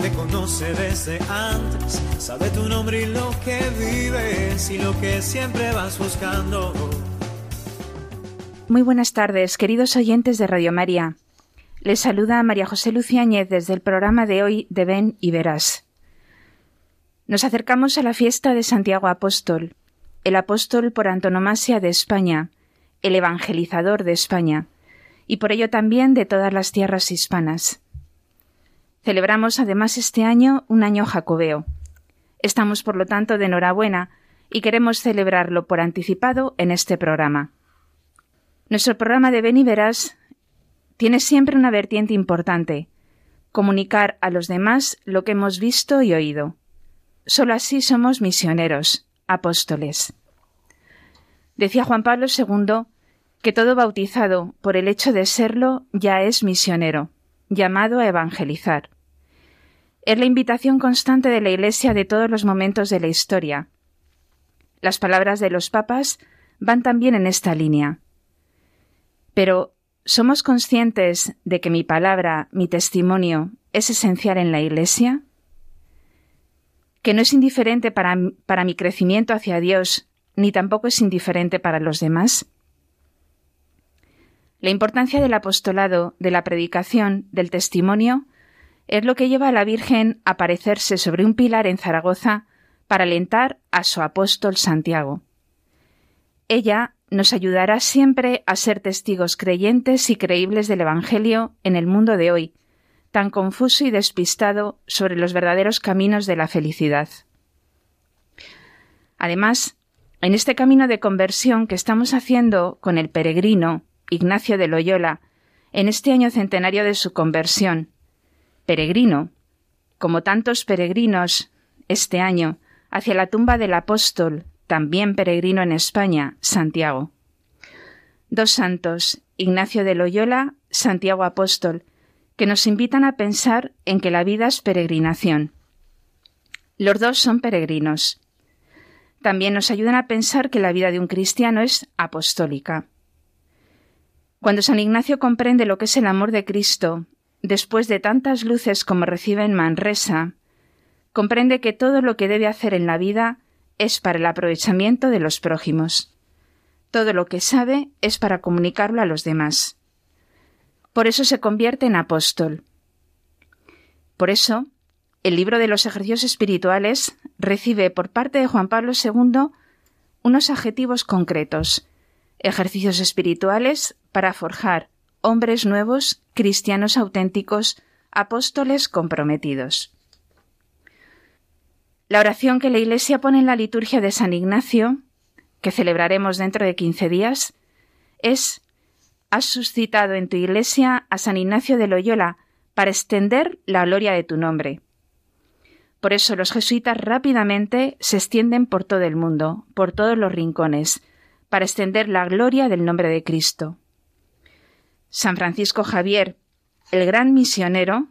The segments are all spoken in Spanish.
Te conoce desde antes, sabe tu nombre y lo que vives y lo que siempre vas buscando. Muy buenas tardes, queridos oyentes de Radio María. Les saluda María José Luciáñez desde el programa de hoy de Ven y Verás. Nos acercamos a la fiesta de Santiago Apóstol, el apóstol por antonomasia de España, el evangelizador de España, y por ello también de todas las tierras hispanas. Celebramos además este año un año jacobeo. Estamos, por lo tanto, de enhorabuena y queremos celebrarlo por anticipado en este programa. Nuestro programa de Verás tiene siempre una vertiente importante, comunicar a los demás lo que hemos visto y oído. Solo así somos misioneros, apóstoles. Decía Juan Pablo II que todo bautizado, por el hecho de serlo, ya es misionero, llamado a evangelizar. Es la invitación constante de la Iglesia de todos los momentos de la historia. Las palabras de los papas van también en esta línea. Pero ¿Somos conscientes de que mi palabra, mi testimonio, es esencial en la Iglesia? ¿Que no es indiferente para, para, mi crecimiento hacia Dios, ni tampoco es indiferente para los demás? La importancia del apostolado, de la predicación, del testimonio, es lo que lleva a la Virgen a aparecerse sobre un pilar en Zaragoza para alentar a su apóstol Santiago. Ella nos ayudará siempre a ser testigos creyentes y creíbles del Evangelio en el mundo de hoy, tan confuso y despistado sobre los verdaderos caminos de la felicidad. Además, en este camino de conversión que estamos haciendo con el peregrino Ignacio de Loyola, en este año centenario de su conversión, peregrino, como tantos peregrinos este año, hacia la tumba del apóstol también peregrino en España, Santiago. Dos santos, Ignacio de Loyola, Santiago Apóstol, que nos invitan a pensar en que la vida es peregrinación. Los dos son peregrinos. También nos ayudan a pensar que la vida de un cristiano es apostólica. Cuando San Ignacio comprende lo que es el amor de Cristo, después de tantas luces como recibe en Manresa, comprende que todo lo que debe hacer en la vida es para el aprovechamiento de los prójimos. Todo lo que sabe es para comunicarlo a los demás. Por eso se convierte en apóstol. Por eso, el libro de los ejercicios espirituales recibe por parte de Juan Pablo II unos adjetivos concretos, ejercicios espirituales para forjar hombres nuevos, cristianos auténticos, apóstoles comprometidos. La oración que la Iglesia pone en la liturgia de San Ignacio, que celebraremos dentro de quince días, es Has suscitado en tu Iglesia a San Ignacio de Loyola para extender la gloria de tu nombre. Por eso los jesuitas rápidamente se extienden por todo el mundo, por todos los rincones, para extender la gloria del nombre de Cristo. San Francisco Javier, el gran misionero,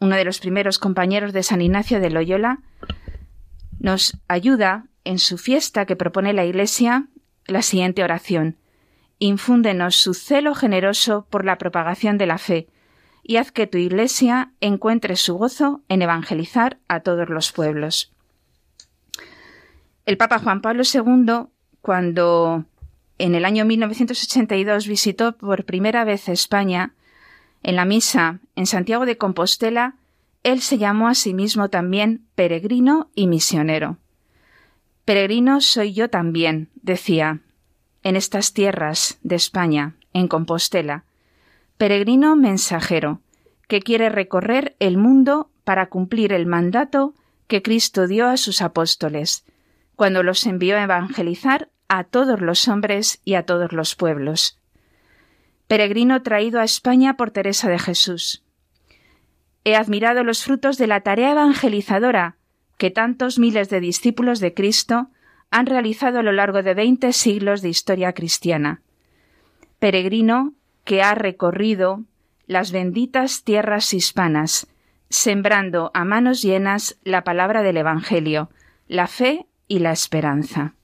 uno de los primeros compañeros de San Ignacio de Loyola, nos ayuda en su fiesta que propone la Iglesia la siguiente oración. Infúndenos su celo generoso por la propagación de la fe y haz que tu Iglesia encuentre su gozo en evangelizar a todos los pueblos. El Papa Juan Pablo II, cuando en el año 1982 visitó por primera vez España, en la misa en Santiago de Compostela, él se llamó a sí mismo también peregrino y misionero. Peregrino soy yo también, decía, en estas tierras de España, en Compostela. Peregrino mensajero, que quiere recorrer el mundo para cumplir el mandato que Cristo dio a sus apóstoles, cuando los envió a evangelizar a todos los hombres y a todos los pueblos. Peregrino traído a España por Teresa de Jesús, He admirado los frutos de la tarea evangelizadora que tantos miles de discípulos de Cristo han realizado a lo largo de veinte siglos de historia cristiana. Peregrino que ha recorrido las benditas tierras hispanas, sembrando a manos llenas la palabra del Evangelio, la fe y la esperanza.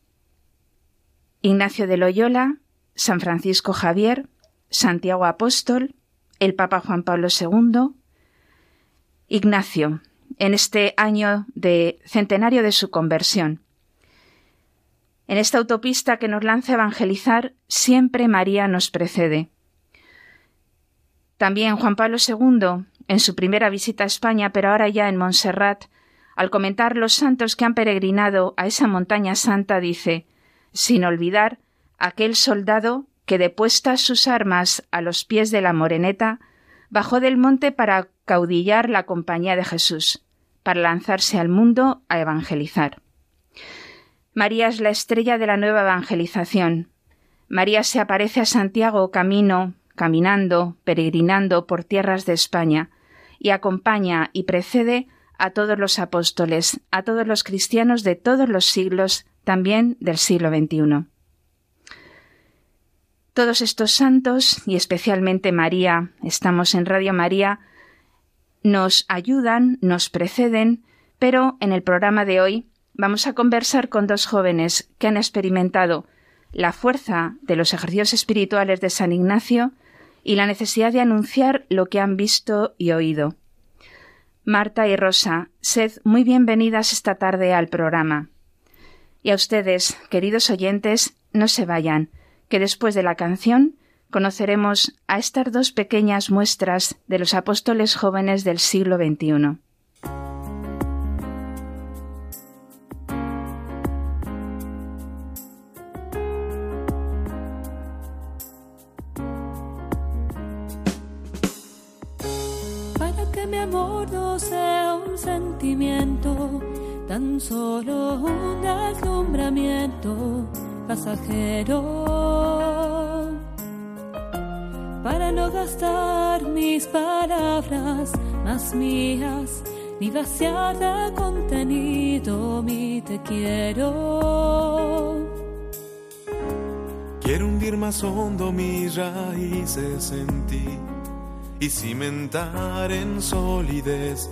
Ignacio de Loyola, San Francisco Javier, Santiago Apóstol, el Papa Juan Pablo II. Ignacio, en este año de centenario de su conversión. En esta autopista que nos lanza a evangelizar, siempre María nos precede. También Juan Pablo II, en su primera visita a España, pero ahora ya en Montserrat, al comentar los santos que han peregrinado a esa montaña santa, dice, sin olvidar aquel soldado que depuestas sus armas a los pies de la moreneta, bajó del monte para caudillar la compañía de Jesús, para lanzarse al mundo a evangelizar. María es la estrella de la nueva evangelización. María se aparece a Santiago camino, caminando, peregrinando por tierras de España, y acompaña y precede a todos los apóstoles, a todos los cristianos de todos los siglos, también del siglo XXI. Todos estos santos, y especialmente María, estamos en Radio María, nos ayudan, nos preceden, pero en el programa de hoy vamos a conversar con dos jóvenes que han experimentado la fuerza de los ejercicios espirituales de San Ignacio y la necesidad de anunciar lo que han visto y oído. Marta y Rosa, sed muy bienvenidas esta tarde al programa. Y a ustedes, queridos oyentes, no se vayan que después de la canción conoceremos a estas dos pequeñas muestras de los apóstoles jóvenes del siglo XXI. Solo un deslumbramiento pasajero para no gastar mis palabras más mías ni vaciar de contenido mi te quiero. Quiero hundir más hondo mis raíces en ti y cimentar en solidez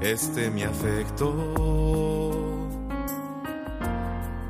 este mi afecto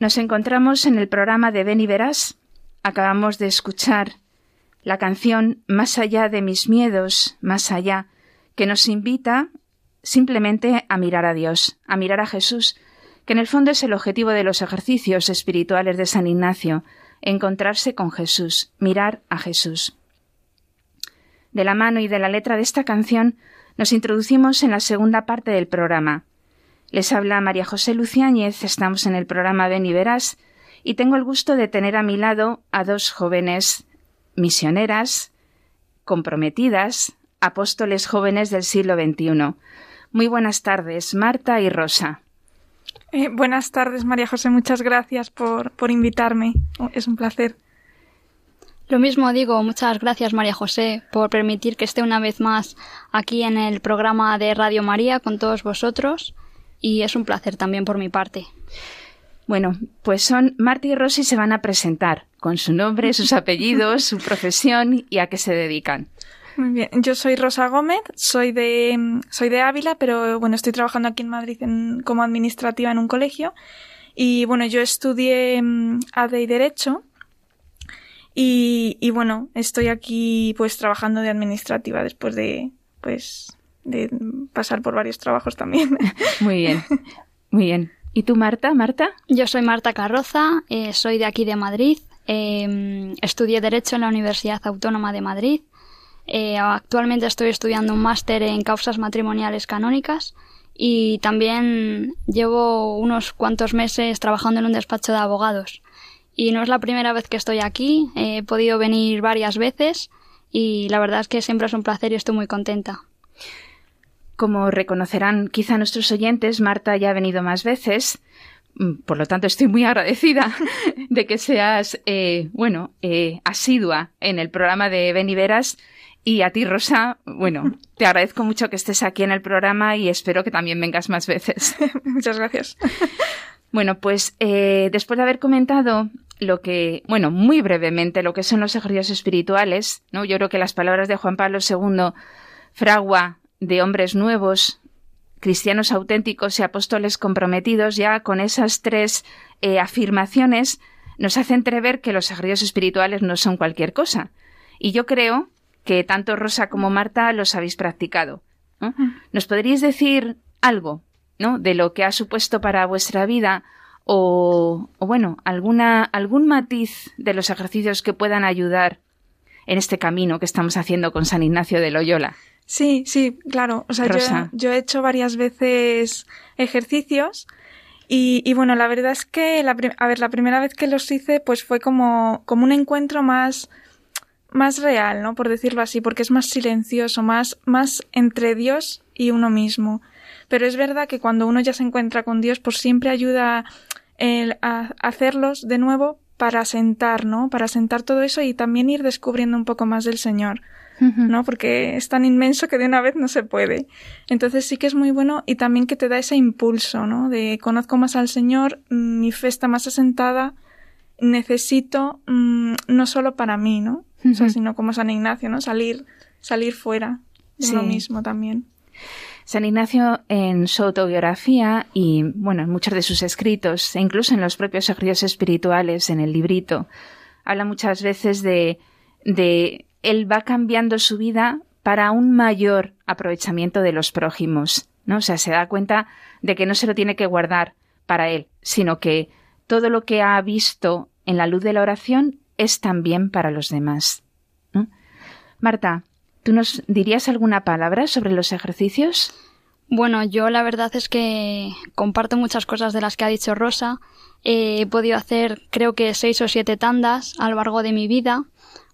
Nos encontramos en el programa de Ven y Verás. Acabamos de escuchar la canción Más allá de mis miedos, más allá, que nos invita simplemente a mirar a Dios, a mirar a Jesús, que en el fondo es el objetivo de los ejercicios espirituales de San Ignacio, encontrarse con Jesús, mirar a Jesús. De la mano y de la letra de esta canción nos introducimos en la segunda parte del programa. Les habla María José Luciáñez, estamos en el programa Ven y Verás, y tengo el gusto de tener a mi lado a dos jóvenes misioneras, comprometidas, apóstoles jóvenes del siglo XXI. Muy buenas tardes, Marta y Rosa. Eh, buenas tardes, María José. Muchas gracias por, por invitarme. Es un placer. Lo mismo digo, muchas gracias María José por permitir que esté una vez más aquí en el programa de Radio María con todos vosotros y es un placer también por mi parte. Bueno, pues son Marta y Rosy se van a presentar con su nombre, sus apellidos, su profesión y a qué se dedican. Muy bien, yo soy Rosa Gómez, soy de, soy de Ávila, pero bueno, estoy trabajando aquí en Madrid como administrativa en un colegio. Y bueno, yo estudié mm, ADE y Derecho. Y, y bueno, estoy aquí pues trabajando de administrativa después de pues de pasar por varios trabajos también. Muy bien, muy bien. ¿Y tú, Marta? Marta? Yo soy Marta Carroza, eh, soy de aquí de Madrid. Eh, estudié Derecho en la Universidad Autónoma de Madrid Eh, actualmente estoy estudiando un máster en causas matrimoniales canónicas y también llevo unos cuantos meses trabajando en un despacho de abogados. Y no es la primera vez que estoy aquí, he podido venir varias veces y la verdad es que siempre es un placer y estoy muy contenta. Como reconocerán quizá nuestros oyentes, Marta ya ha venido más veces, mm, por lo tanto estoy muy agradecida de que seas, eh, bueno, eh, asidua en el programa de Beniveras y a ti, Rosa, bueno, te agradezco mucho que estés aquí en el programa y espero que también vengas más veces. Muchas gracias. Bueno, pues eh, después de haber comentado lo que, bueno, muy brevemente lo que son los ejercicios espirituales, ¿no? Yo creo que las palabras de Juan Pablo II fragua de hombres nuevos, cristianos auténticos y apóstoles comprometidos, ya con esas tres eh, afirmaciones nos hace entrever que los ejercicios espirituales no son cualquier cosa. Y yo creo que tanto Rosa como Marta los habéis practicado. ¿Nos podríais decir algo ¿no? de lo que ha supuesto para vuestra vida o, bueno, alguna, algún matiz de los ejercicios que puedan ayudar en este camino que estamos haciendo con San Ignacio de Loyola? Sí, sí, claro. O sea, yo, yo, he hecho varias veces ejercicios y, y bueno, la verdad es que, la, a ver, la primera vez que los hice, pues fue como, como un encuentro más más real, ¿no? Por decirlo así, porque es más silencioso, más, más entre Dios y uno mismo. Pero es verdad que cuando uno ya se encuentra con Dios, pues siempre ayuda el, a hacerlos de nuevo para sentar, ¿no? Para sentar todo eso y también ir descubriendo un poco más del Señor. ¿no? Porque es tan inmenso que de una vez no se puede. Entonces sí que es muy bueno y también que te da ese impulso, ¿no? De conozco más al Señor, mi fe está más asentada, necesito mm, no solo para mí, ¿no? sino como San Ignacio, ¿no? Salir, salir fuera de uno mismo también. San Ignacio en su autobiografía y, bueno, en muchos de sus escritos, e incluso en los propios ejercicios espirituales, en el librito, habla muchas veces de, de él va cambiando su vida para un mayor aprovechamiento de los prójimos, ¿no? O sea, se da cuenta de que no se lo tiene que guardar para él, sino que todo lo que ha visto en la luz de la oración es también para los demás. Marta, ¿tú nos dirías alguna palabra sobre los ejercicios? Bueno, yo la verdad es que comparto muchas cosas de las que ha dicho Rosa. he podido hacer creo que seis o siete tandas a lo largo de mi vida,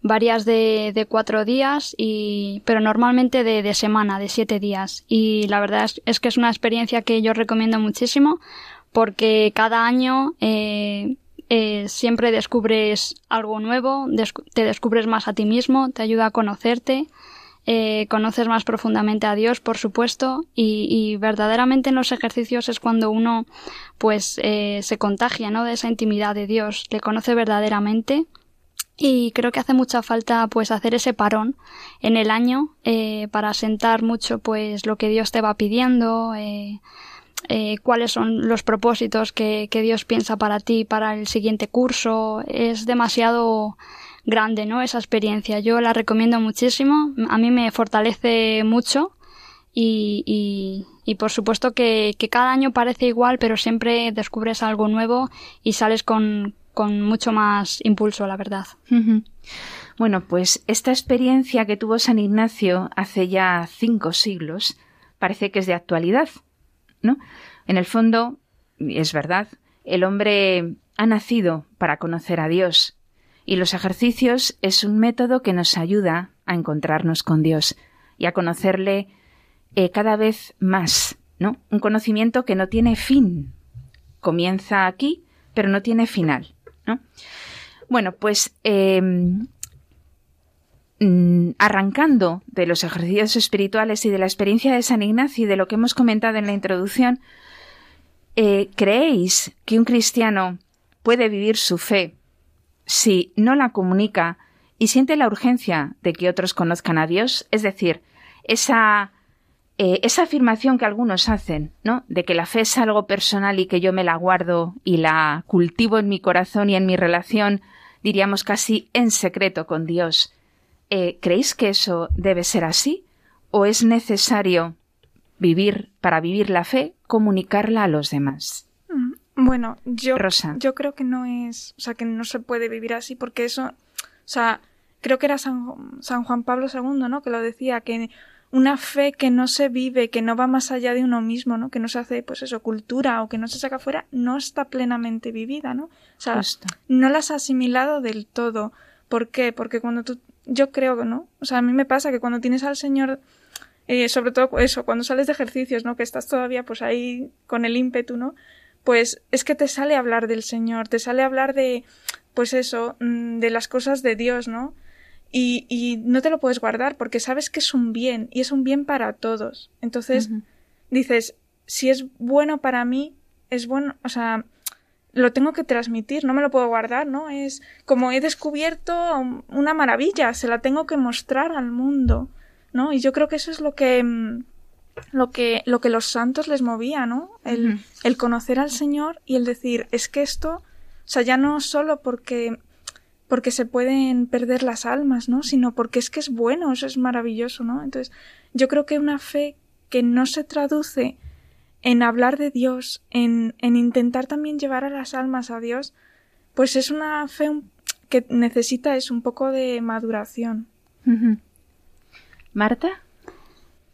varias de, cuatro días, y, pero normalmente de, semana, de siete días. Y la verdad es, que es una experiencia que yo recomiendo muchísimo porque cada año eh, eh, siempre descubres algo nuevo, te descubres más a ti mismo, te ayuda a conocerte, eh, conoces más profundamente a Dios, por supuesto, y, verdaderamente en los ejercicios es cuando uno pues eh, se contagia ¿no? de esa intimidad de Dios, le conoce verdaderamente y creo que hace mucha falta pues hacer ese parón en el año para sentar mucho pues lo que Dios te va pidiendo eh, cuáles son los propósitos que, Dios piensa para ti para el siguiente curso. Es demasiado grande, ¿no? Esa experiencia. Yo la recomiendo muchísimo. A mí me fortalece mucho y, y, por supuesto que, cada año parece igual, pero siempre descubres algo nuevo y sales con, con mucho más impulso, la verdad. Bueno, pues esta experiencia que tuvo San Ignacio hace ya cinco siglos parece que es de actualidad. En el fondo, es verdad, el hombre ha nacido para conocer a Dios y los ejercicios es un método que nos ayuda a encontrarnos con Dios y a conocerle eh, cada vez más, ¿no? Un conocimiento que no tiene fin. Comienza aquí, pero no tiene final, ¿no? Bueno, pues em, Mm, arrancando de los ejercicios espirituales y de la experiencia de San Ignacio y de lo que hemos comentado en la introducción, eh, ¿creéis que un cristiano puede vivir su fe si no la comunica y siente la urgencia de que otros conozcan a Dios? Es decir, esa, eh, esa afirmación que algunos hacen, ¿no? De que la fe es algo personal y que yo me la guardo y la cultivo en mi corazón y en mi relación, diríamos casi en secreto con Dios. Eh, ¿Creéis que eso debe ser así? ¿O es necesario vivir, para vivir la fe, comunicarla a los demás? Bueno, yo, yo creo que no es, o sea, que no se puede vivir así porque eso, o sea, creo que era San, San Juan Pablo II, ¿no? Que lo decía, que una fe que no se vive, que no va más allá de uno mismo, ¿no? Que no se hace, pues eso, cultura o que no se saca fuera, no está plenamente vivida, ¿no? O sea, no la has asimilado del todo. ¿Por qué? Porque cuando tú, yo creo, ¿no? O sea, a mí me pasa que cuando tienes al Señor, eh, sobre todo eso, cuando sales de ejercicios, ¿no? Que estás todavía pues ahí con el ímpetu, ¿no? Pues es que te sale hablar del Señor, te sale hablar de, pues eso, mm, de las cosas de Dios, ¿no? Y, y, no te lo puedes guardar porque sabes que es un bien y es un bien para todos. Entonces dices, si es bueno para mí, es bueno, o sea, lo tengo que transmitir, no me lo puedo guardar, ¿no? Es como he descubierto una maravilla, se la tengo que mostrar al mundo, ¿no? Y yo creo que eso es lo que mm, lo que lo que los santos les movía, ¿no? El, el conocer al Señor y el decir, es que esto, o sea, ya no solo porque porque se pueden perder las almas, ¿no? Sino porque es que es bueno, eso es maravilloso, ¿no? Entonces, yo creo que una fe que no se traduce en hablar de Dios, en, en intentar también llevar a las almas a Dios, pues es una fe que necesita es un poco de maduración. Marta.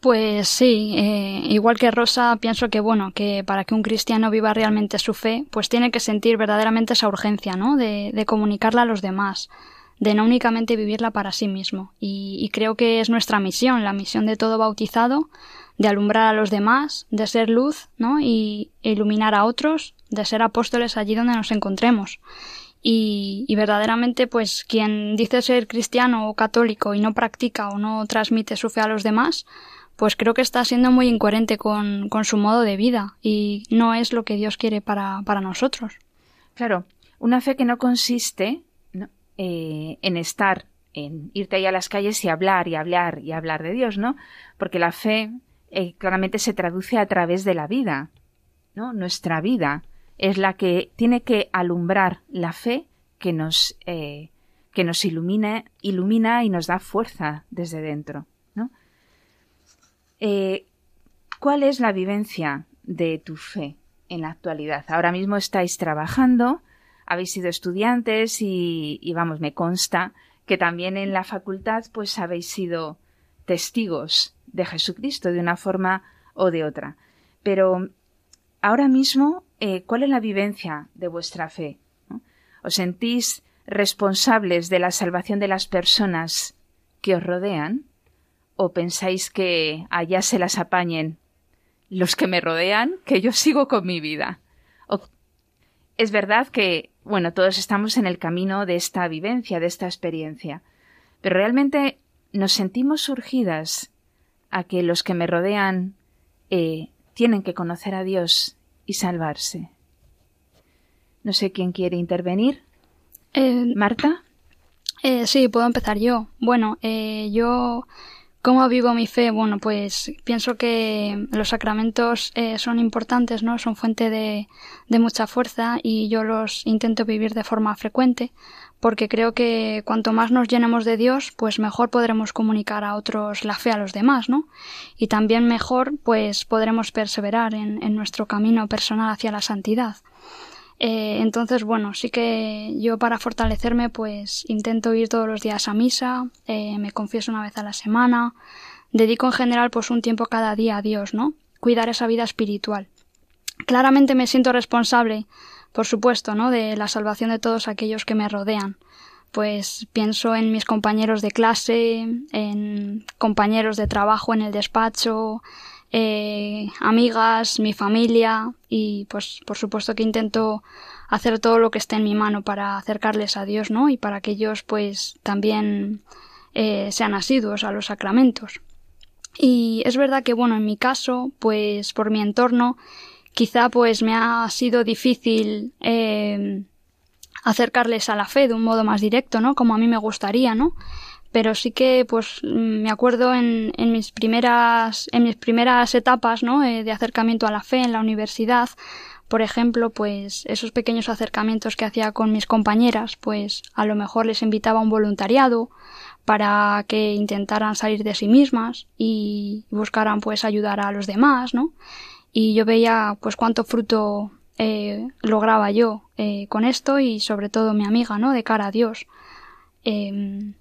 Pues sí, eh, igual que Rosa, pienso que bueno, que para que un cristiano viva realmente su fe, pues tiene que sentir verdaderamente esa urgencia, ¿no? De, de comunicarla a los demás, de no únicamente vivirla para sí mismo. Y, y, creo que es nuestra misión, la misión de todo bautizado, de alumbrar a los demás, de ser luz, ¿no? Y iluminar a otros, de ser apóstoles allí donde nos encontremos. Y, y, verdaderamente, pues quien dice ser cristiano o católico y no practica o no transmite su fe a los demás, pues creo que está siendo muy incoherente con, su modo de vida y no es lo que Dios quiere para, para nosotros. Claro, una fe que no consiste eh, en estar, en irte ahí a las calles y hablar y hablar y hablar de Dios, ¿no? Porque la fe eh, claramente se traduce a través de la vida, ¿no? Nuestra vida es la que tiene que alumbrar la fe que nos, eh, que nos ilumina, ilumina y nos da fuerza desde dentro. Eh, ¿Cuál es la vivencia de tu fe en la actualidad? Ahora mismo estáis trabajando, habéis sido estudiantes y, vamos, me consta que también en la facultad pues habéis sido testigos de Jesucristo de una forma o de otra. Pero ahora mismo, eh, ¿cuál es la vivencia de vuestra fe? ¿Os sentís responsables de la salvación de las personas que os rodean? O pensáis que allá se las apañen los que me rodean, que yo sigo con mi vida? es verdad que, bueno, todos estamos en el camino de esta vivencia, de esta experiencia, pero realmente nos sentimos surgidas a que los que me rodean eh, tienen que conocer a Dios y salvarse. No sé quién quiere intervenir. Eh, Marta. Eh, sí, puedo empezar yo. Bueno, yo ¿Cómo vivo mi fe? Bueno, pues pienso que los sacramentos eh, son importantes, ¿no? Son fuente de, mucha fuerza y yo los intento vivir de forma frecuente porque creo que cuanto más nos llenemos de Dios, pues mejor podremos comunicar a otros la fe a los demás, ¿no? Y también mejor, pues podremos perseverar en, en nuestro camino personal hacia la santidad. Eh, entonces, bueno, sí que yo para fortalecerme, pues intento ir todos los días a misa, eh, me confieso una vez a la semana, dedico en general pues un tiempo cada día a Dios, ¿no? Cuidar esa vida espiritual. Claramente me siento responsable, por supuesto, ¿no? De la salvación de todos aquellos que me rodean. Pues pienso en mis compañeros de clase, en compañeros de trabajo en el despacho, eh, amigas, mi familia y pues por supuesto que intento hacer todo lo que esté en mi mano para acercarles a Dios, ¿no? Y para que ellos pues también eh, sean asiduos a los sacramentos. Y es verdad que bueno, en mi caso, pues por mi entorno, quizá pues me ha sido difícil eh, acercarles a la fe de un modo más directo, ¿no? Como a mí me gustaría, ¿no? Pero sí que pues me acuerdo en, en mis primeras en mis primeras etapas ¿no? Eh, de acercamiento a la fe en la universidad por ejemplo pues esos pequeños acercamientos que hacía con mis compañeras pues a lo mejor les invitaba a un voluntariado para que intentaran salir de sí mismas y buscaran pues ayudar a los demás no y yo veía pues cuánto fruto eh, lograba yo eh, con esto y sobre todo mi amiga no de cara a Dios. Eh,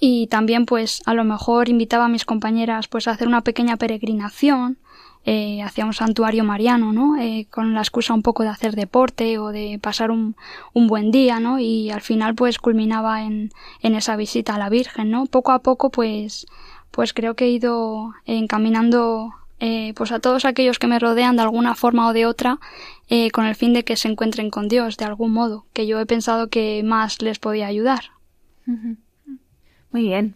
y también pues a lo mejor invitaba a mis compañeras pues a hacer una pequeña peregrinación eh, hacia un santuario mariano, ¿no? Eh, con la excusa un poco de hacer deporte o de pasar un, un buen día, ¿no? Y al final pues culminaba en, en esa visita a la Virgen, ¿no? Poco a poco pues pues creo que he ido encaminando eh, pues a todos aquellos que me rodean de alguna forma o de otra eh, con el fin de que se encuentren con Dios de algún modo que yo he pensado que más les podía ayudar muy bien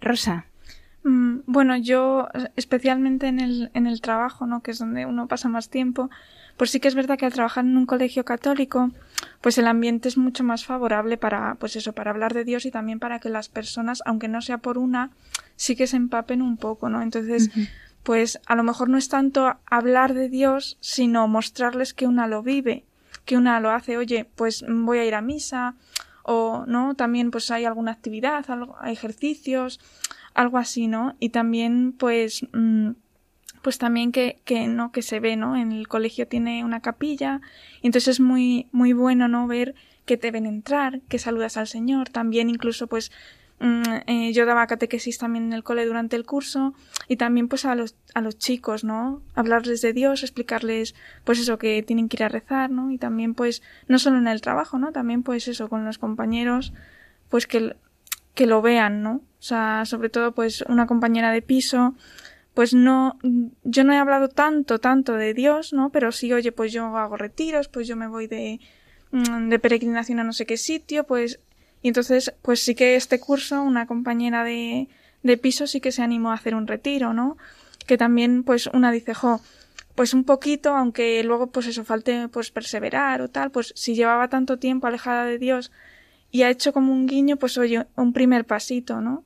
Rosa Mm, bueno, yo especialmente en el, en el trabajo, ¿no? que es donde uno pasa más tiempo, pues sí que es verdad que al trabajar en un colegio católico, pues el ambiente es mucho más favorable para, pues eso, para hablar de Dios y también para que las personas, aunque no sea por una, sí que se empapen un poco, ¿no? Entonces, pues a lo mejor no es tanto hablar de Dios, sino mostrarles que una lo vive, que una lo hace, oye, pues voy a ir a misa, o no, también pues hay alguna actividad, algo, ejercicios, algo así, ¿no? Y también, pues, mm, pues también que, que, no, que se ve, ¿no? En el colegio tiene una capilla, y entonces es muy, muy bueno, ¿no? Ver que te ven entrar, que saludas al Señor, también incluso, pues, eh, yo daba catequesis también en el cole durante el curso, y también, pues, a los, a los chicos, ¿no? Hablarles de Dios, explicarles, pues, eso, que tienen que ir a rezar, ¿no? Y también, pues, no solo en el trabajo, ¿no? También, pues, eso, con los compañeros, pues, que, que lo vean, ¿no? O sea, sobre todo, pues, una compañera de piso, pues no, yo no he hablado tanto, tanto de Dios, ¿no? Pero sí, oye, pues yo hago retiros, pues yo me voy de, mm, de peregrinación a no sé qué sitio, pues, y entonces, pues sí que este curso, una compañera de, de piso sí que se animó a hacer un retiro, ¿no? Que también, pues, una dice, jo, pues un poquito, aunque luego, pues eso, falte, pues perseverar o tal, pues si llevaba tanto tiempo alejada de Dios y ha hecho como un guiño, pues oye, un primer pasito, ¿no?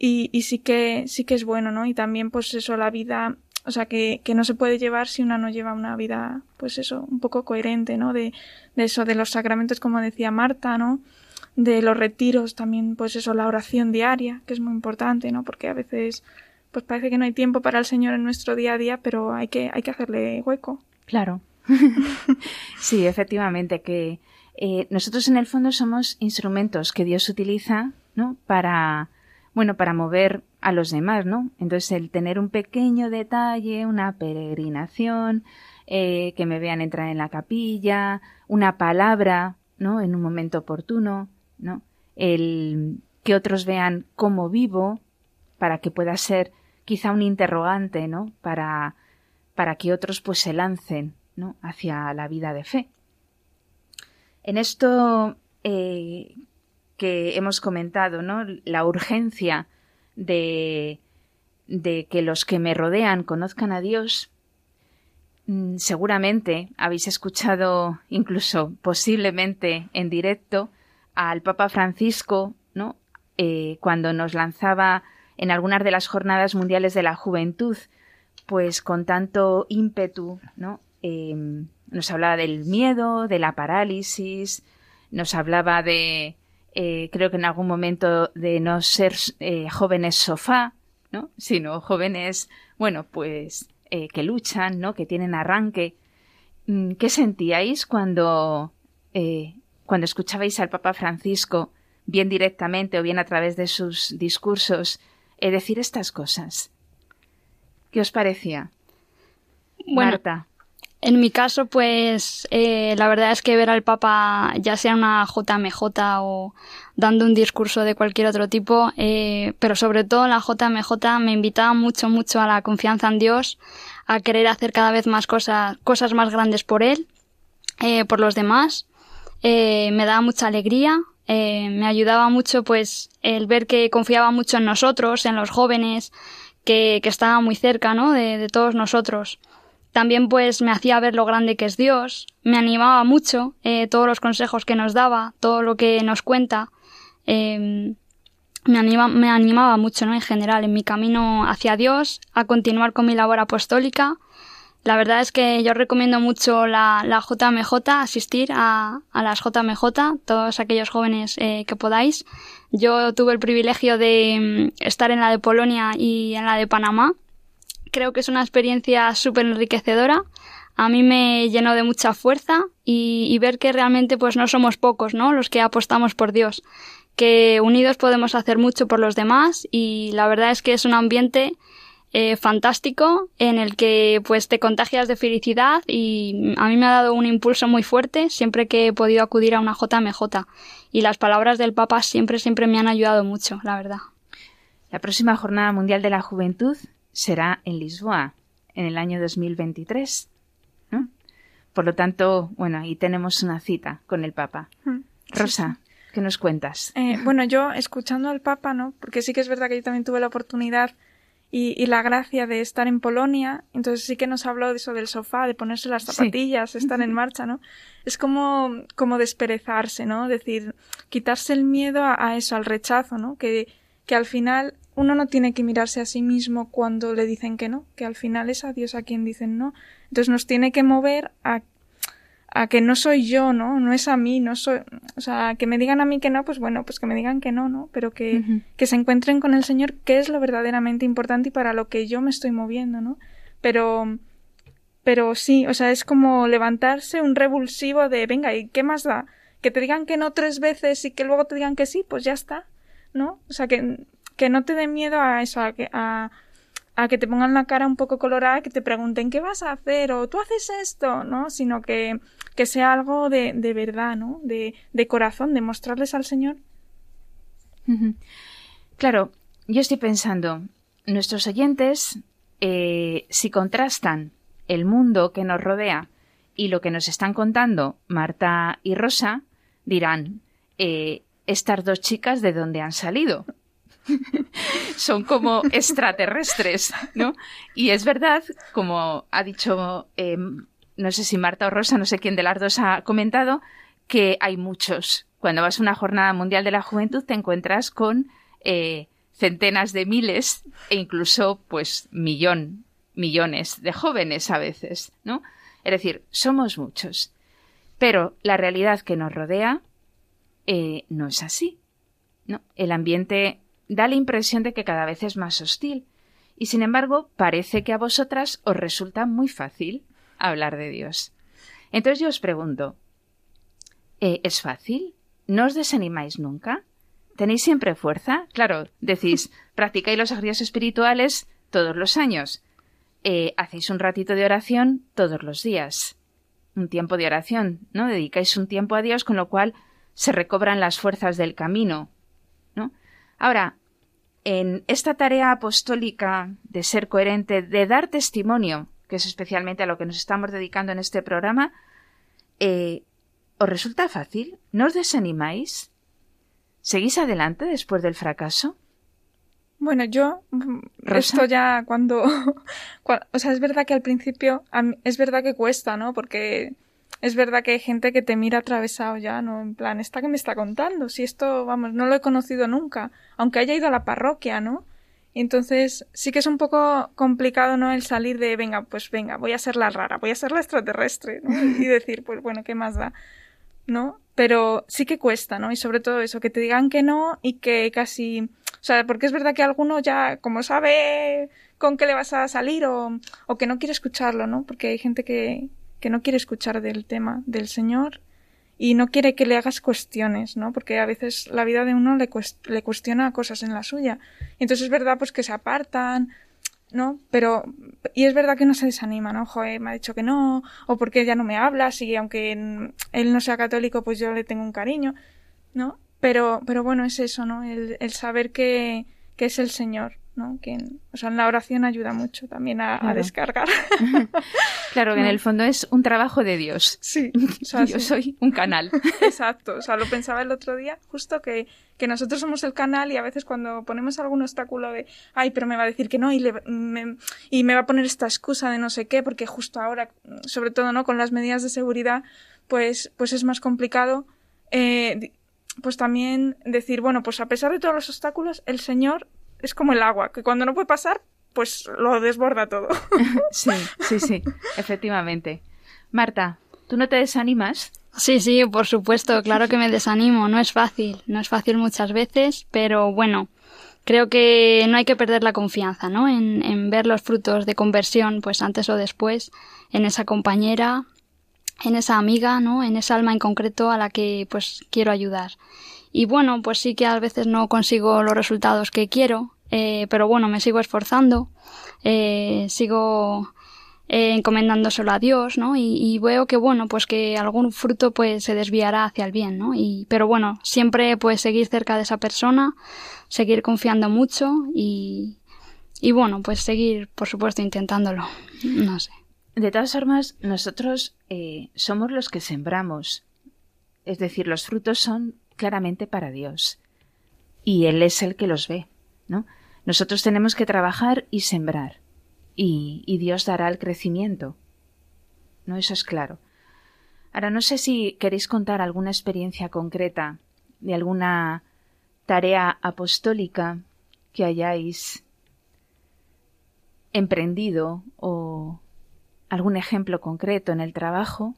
y, y sí que, sí que es bueno, ¿no? Y también, pues eso, la vida, o sea, que, que no se puede llevar si una no lleva una vida, pues eso, un poco coherente, ¿no? De, de eso, de los sacramentos, como decía Marta, ¿no? De los retiros, también, pues eso, la oración diaria, que es muy importante, ¿no? Porque a veces, pues parece que no hay tiempo para el Señor en nuestro día a día, pero hay que, hay que hacerle hueco. Claro. sí, efectivamente, que eh, nosotros en el fondo somos instrumentos que Dios utiliza, ¿no? Para, bueno, para mover a los demás, ¿no? Entonces el tener un pequeño detalle, una peregrinación, eh, que me vean entrar en la capilla, una palabra, ¿no? En un momento oportuno, ¿no? El que otros vean cómo vivo, para que pueda ser quizá un interrogante, ¿no? Para, para que otros pues se lancen, ¿no? Hacia la vida de fe. En esto eh, que hemos comentado, ¿no? La urgencia de, de que los que me rodean conozcan a Dios. Mm, seguramente habéis escuchado, incluso posiblemente en directo, al Papa Francisco, ¿no? Eh, cuando nos lanzaba en algunas de las jornadas mundiales de la juventud, pues con tanto ímpetu, ¿no? Em, nos hablaba del miedo, de la parálisis, nos hablaba de, eh, creo que en algún momento de no ser eh, jóvenes sofá, ¿no? Sino jóvenes, bueno, pues que luchan, ¿no? Que tienen arranque. Mm, ¿Qué sentíais cuando, cuando escuchabais al Papa Francisco, bien directamente o bien a través de sus discursos, decir estas cosas? ¿Qué os parecía? Marta. En mi caso, pues eh, la verdad es que ver al Papa, ya sea una JMJ o dando un discurso de cualquier otro tipo, eh, pero sobre todo la JMJ me invitaba mucho, mucho a la confianza en Dios, a querer hacer cada vez más cosas, cosas más grandes por Él, eh, por los demás. Me daba mucha alegría, me ayudaba mucho pues el ver que confiaba mucho en nosotros, en los jóvenes, que, que estaba muy cerca, ¿no? De, de todos nosotros. También pues me hacía ver lo grande que es Dios, me animaba mucho eh, todos los consejos que nos daba, todo lo que nos cuenta. Eh, me, anima, me animaba mucho, ¿no? En general, en mi camino hacia Dios, a continuar con mi labor apostólica. La verdad es que yo recomiendo mucho la, la JMJ, asistir a, a, las JMJ, todos aquellos jóvenes eh, que podáis. Yo tuve el privilegio de mm, estar en la de Polonia y en la de Panamá creo que es una experiencia súper enriquecedora. A mí me llenó de mucha fuerza y, ver que realmente pues no somos pocos, ¿no? Los que apostamos por Dios. que unidos podemos hacer mucho por los demás y la verdad es que es un ambiente eh, fantástico en el que pues te contagias de felicidad y a mí me ha dado un impulso muy fuerte siempre que he podido acudir a una JMJ y las palabras del Papa siempre siempre me han ayudado mucho, la verdad. La próxima Jornada Mundial de la Juventud será en Lisboa en el año 2023. ¿no? Por lo tanto, bueno, ahí tenemos una cita con el Papa. Mm, Rosa, ¿qué nos cuentas? Eh, bueno, yo escuchando al Papa, ¿no? Porque sí que es verdad que yo también tuve la oportunidad y, y, la gracia de estar en Polonia, entonces sí que nos habló de eso del sofá, de ponerse las zapatillas, sí. estar en marcha, ¿no? Es como, como desperezarse, ¿no? Decir, quitarse el miedo a, a eso, al rechazo, ¿no? Que, que al final uno no tiene que mirarse a sí mismo cuando le dicen que no, que al final es a Dios a quien dicen no. Entonces nos tiene que mover a, a que no soy yo, ¿no? No es a mí, no soy, o sea, que me digan a mí que no, pues bueno, pues que me digan que no, ¿no? Pero que, uh -huh. que se encuentren con el Señor, que es lo verdaderamente importante y para lo que yo me estoy moviendo, ¿no? Pero, pero sí, o sea, es como levantarse un revulsivo de, venga, ¿y qué más da? Que te digan que no tres veces y que luego te digan que sí, pues ya está, ¿no? O sea, que, que no te dé miedo a eso, a que, a, a que te pongan la cara un poco colorada, que te pregunten qué vas a hacer o tú haces esto, ¿no? Sino que, que sea algo de, de verdad, ¿no? De, de, corazón, de mostrarles al Señor. Claro, yo estoy pensando, nuestros oyentes, eh, si contrastan el mundo que nos rodea y lo que nos están contando Marta y Rosa, dirán, eh, estas dos chicas de dónde han salido. son como extraterrestres, ¿no? Y es verdad, como ha dicho, eh, no sé si Marta o Rosa, no sé quién de las dos ha comentado, que hay muchos. Cuando vas a una jornada mundial de la juventud te encuentras con eh, centenas de miles e incluso, pues, millón, millones de jóvenes a veces, ¿no? Es decir, somos muchos. Pero la realidad que nos rodea eh, no es así. ¿no? El ambiente da la impresión de que cada vez es más hostil. Y sin embargo, parece que a vosotras os resulta muy fácil hablar de Dios. Entonces yo os pregunto, ¿eh, ¿es fácil? ¿No os desanimáis nunca? ¿Tenéis siempre fuerza? Claro, decís, practicáis los ejercicios espirituales todos los años. Eh, hacéis un ratito de oración todos los días. Un tiempo de oración, ¿no? Dedicáis un tiempo a Dios, con lo cual se recobran las fuerzas del camino, Ahora, en esta tarea apostólica de ser coherente, de dar testimonio, que es especialmente a lo que nos estamos dedicando en este programa, eh, ¿os resulta fácil? ¿No os desanimáis? ¿Seguís adelante después del fracaso? Bueno, yo, ¿Rosa? esto ya cuando, cuando, o sea, es verdad que al principio, es verdad que cuesta, ¿no? Porque es verdad que hay gente que te mira atravesado ya, ¿no? En plan, ¿esta que me está contando? Si esto, vamos, no lo he conocido nunca, aunque haya ido a la parroquia, ¿no? Entonces sí que es un poco complicado, ¿no? El salir de, venga, pues venga, voy a ser la rara, voy a ser la extraterrestre, ¿no? Y decir, pues bueno, ¿qué más da? ¿No? Pero sí que cuesta, ¿no? Y sobre todo eso, que te digan que no y que casi, o sea, porque es verdad que alguno ya, como sabe con qué le vas a salir o, o que no quiere escucharlo, ¿no? Porque hay gente que, que no quiere escuchar del tema del Señor y no quiere que le hagas cuestiones, ¿no? Porque a veces la vida de uno le, cuest le cuestiona cosas en la suya. Y entonces es verdad pues que se apartan, ¿no? Pero, y es verdad que no se desanima, ¿no? Joder, me ha dicho que no, o porque ya no me hablas, y aunque él no sea católico, pues yo le tengo un cariño, ¿no? Pero, pero bueno, es eso, ¿no? El, el saber que, que es el Señor, ¿no? O sea, en la oración ayuda mucho también a, claro. a descargar. claro, que en el fondo es un trabajo de Dios. Sí. O sea, Yo sí. soy un canal. Exacto. O sea, lo pensaba el otro día, justo que, que nosotros somos el canal y a veces cuando ponemos algún obstáculo de, ay, pero me va a decir que no y, le, me, y me va a poner esta excusa de no sé qué, porque justo ahora, sobre todo, ¿no? Con las medidas de seguridad, pues, pues es más complicado. Eh, pues también decir, bueno, pues a pesar de todos los obstáculos, el Señor es como el agua, que cuando no puede pasar, pues lo desborda todo. sí, sí, sí, efectivamente. Marta, ¿tú no te desanimas? Sí, sí, por supuesto, claro que me desanimo, no es fácil, no es fácil muchas veces, pero bueno, creo que no hay que perder la confianza, ¿no? En, en ver los frutos de conversión, pues antes o después, en esa compañera, en esa amiga, ¿no? En esa alma en concreto a la que pues quiero ayudar. y bueno, pues sí que a veces no consigo los resultados que quiero, eh, pero bueno, me sigo esforzando, eh, sigo eh, encomendándoselo a Dios, ¿no? Y, veo que bueno, pues que algún fruto pues se desviará hacia el bien, ¿no? Y, pero bueno, siempre pues seguir cerca de esa persona, seguir confiando mucho y, y bueno, pues seguir, por supuesto, intentándolo. No sé. De todas formas, nosotros eh, somos los que sembramos. Es decir, los frutos son claramente para Dios. Y Él es el que los ve, ¿no? Nosotros tenemos que trabajar y sembrar. Y, y Dios dará el crecimiento. ¿No? Eso es claro. Ahora, no sé si queréis contar alguna experiencia concreta de alguna tarea apostólica que hayáis emprendido o algún ejemplo concreto en el trabajo.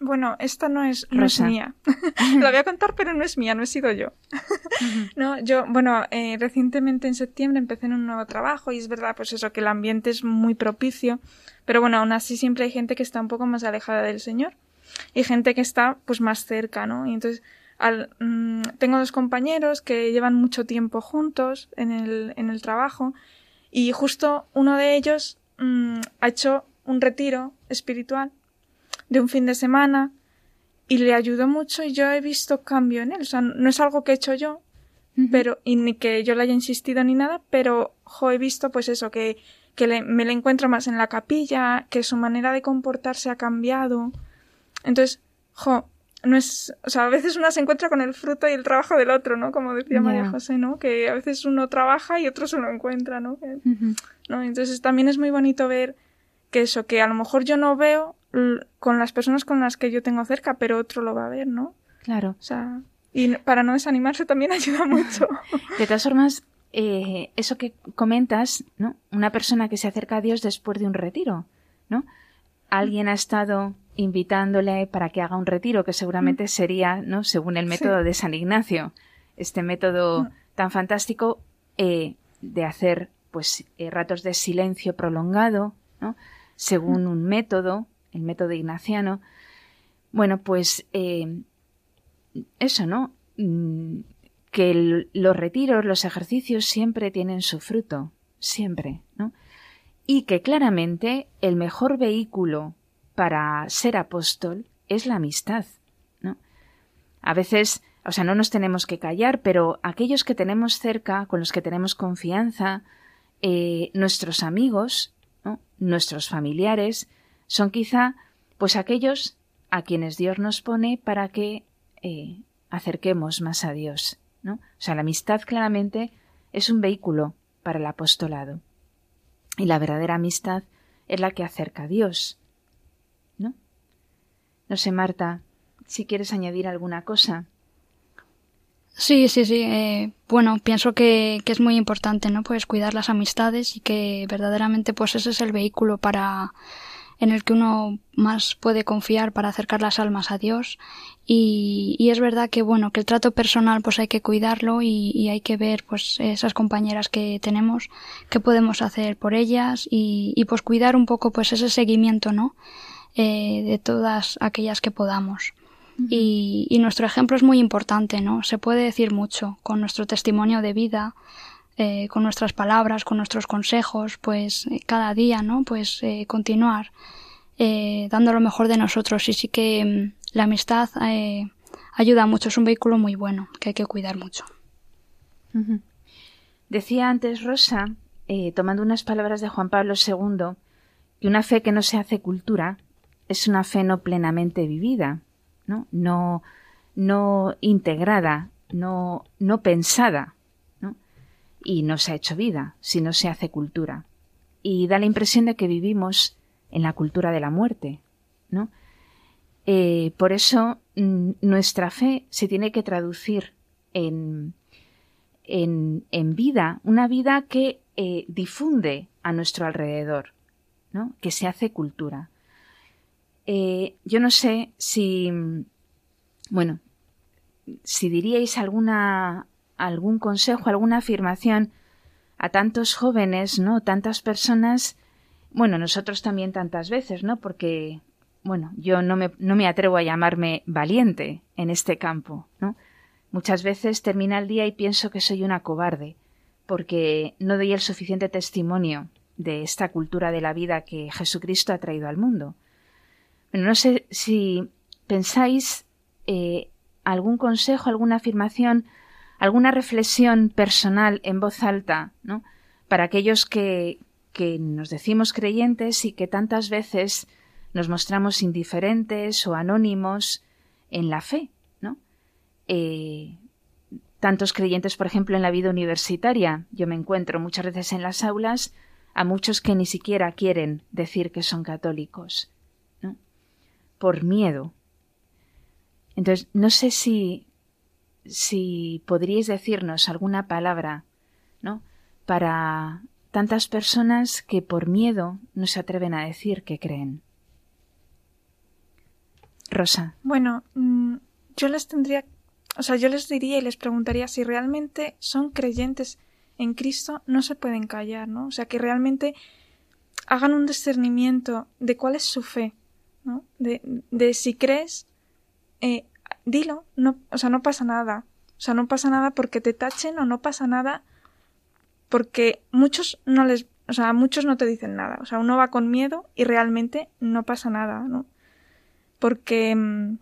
Bueno, esta no es, no es mía. La voy a contar, pero no es mía, no he sido yo. no, yo, bueno, eh, recientemente en septiembre empecé en un nuevo trabajo y es verdad, pues eso, que el ambiente es muy propicio, pero bueno, aún así siempre hay gente que está un poco más alejada del Señor y gente que está pues más cerca, ¿no? Y entonces al, mm, tengo dos compañeros que llevan mucho tiempo juntos en el, en el trabajo y justo uno de ellos mm, ha hecho un retiro espiritual de un fin de semana y le ayudó mucho y yo he visto cambio en él. O sea, no es algo que he hecho yo, pero, y ni que yo le haya insistido ni nada, pero jo, he visto pues eso, que, que me le encuentro más en la capilla, que su manera de comportarse ha cambiado. Entonces, jo, no es, o sea, a veces una se encuentra con el fruto y el trabajo del otro, ¿no? Como decía María José, ¿no? Que a veces uno trabaja y otro se lo encuentra, ¿no? ¿no? Entonces también es muy bonito ver que eso, que a lo mejor yo no veo con las personas con las que yo tengo cerca, pero otro lo va a ver, ¿no? Claro. O sea, y para no desanimarse también ayuda mucho. De todas formas, eh, eso que comentas, ¿no? Una persona que se acerca a Dios después de un retiro, ¿no? Alguien ha estado invitándole para que haga un retiro, que seguramente mm. sería, ¿no? Según el método de San Ignacio, este método mm. tan fantástico eh, de hacer, pues, eh, ratos de silencio prolongado, ¿no? Según mm. un método, el método ignaciano. Bueno, pues eh, eso, ¿no? que los retiros, los ejercicios siempre tienen su fruto, siempre, ¿no? Y que claramente el mejor vehículo para ser apóstol es la amistad, ¿no? A veces, o sea, no nos tenemos que callar, pero aquellos que tenemos cerca, con los que tenemos confianza, eh, nuestros amigos, nuestros familiares, son quizá, pues aquellos a quienes Dios nos pone para que eh, acerquemos más a Dios, ¿no? O sea, la amistad claramente es un vehículo para el apostolado. Y la verdadera amistad es la que acerca a Dios. No sé, Marta, si quieres añadir alguna cosa. Sí, sí, sí. Eh, bueno, pienso que, que, es muy importante, ¿no? Pues cuidar las amistades y que verdaderamente, pues ese es el vehículo para en el que uno más puede confiar para acercar las almas a Dios. Y, y es verdad que, bueno, que el trato personal, pues hay que cuidarlo y, hay que ver, pues esas compañeras que tenemos, qué podemos hacer por ellas y, y pues cuidar un poco, pues ese seguimiento, ¿no? Eh, de todas aquellas que podamos. Y, y, nuestro ejemplo es muy importante, ¿no? Se puede decir mucho con nuestro testimonio de vida, eh, con nuestras palabras, con nuestros consejos, pues eh, cada día, ¿no? Pues continuar dando lo mejor de nosotros. Y sí que mm, la amistad ayuda mucho, es un vehículo muy bueno que hay que cuidar mucho. Decía antes Rosa, tomando unas palabras de Juan Pablo II, que una fe que no se hace cultura es una fe no plenamente vivida, ¿no? No, no integrada, no, no pensada, ¿no? Y no se ha hecho vida, si no se hace cultura. Y da la impresión de que vivimos en la cultura de la muerte, ¿no? Eh, por eso mm, nuestra fe se tiene que traducir en, en, en vida, una vida que eh, difunde a nuestro alrededor, ¿no? que se hace cultura. Eh, yo no sé si, bueno, si diríais alguna, algún consejo, alguna afirmación a tantos jóvenes, ¿no? Tantas personas, bueno, nosotros también tantas veces, ¿no? Porque, bueno, yo no me, no me atrevo a llamarme valiente en este campo, ¿no? Muchas veces termina el día y pienso que soy una cobarde, porque no doy el suficiente testimonio de esta cultura de la vida que Jesucristo ha traído al mundo. Pero no sé si pensáis eh, algún consejo, alguna afirmación, alguna reflexión personal en voz alta, ¿no? Para aquellos que, que nos decimos creyentes y que tantas veces nos mostramos indiferentes o anónimos en la fe, ¿no? Eh, tantos creyentes, por ejemplo, en la vida universitaria. Yo me encuentro muchas veces en las aulas a muchos que ni siquiera quieren decir que son católicos. Por miedo. Entonces, no sé si si podríais decirnos alguna palabra, ¿no? Para tantas personas que por miedo no se atreven a decir que creen. Rosa. Bueno, mm, yo les tendría, o sea, yo les diría y les preguntaría si realmente son creyentes en Cristo, no se pueden callar, ¿no? O sea, que realmente hagan un discernimiento de cuál es su fe, De, de si crees, eh, dilo, no, o sea, no pasa nada. O sea, no pasa nada porque te tachen o no pasa nada porque muchos no les, o sea, muchos no te dicen nada. O sea, uno va con miedo y realmente no pasa nada, ¿no? Porque, mm,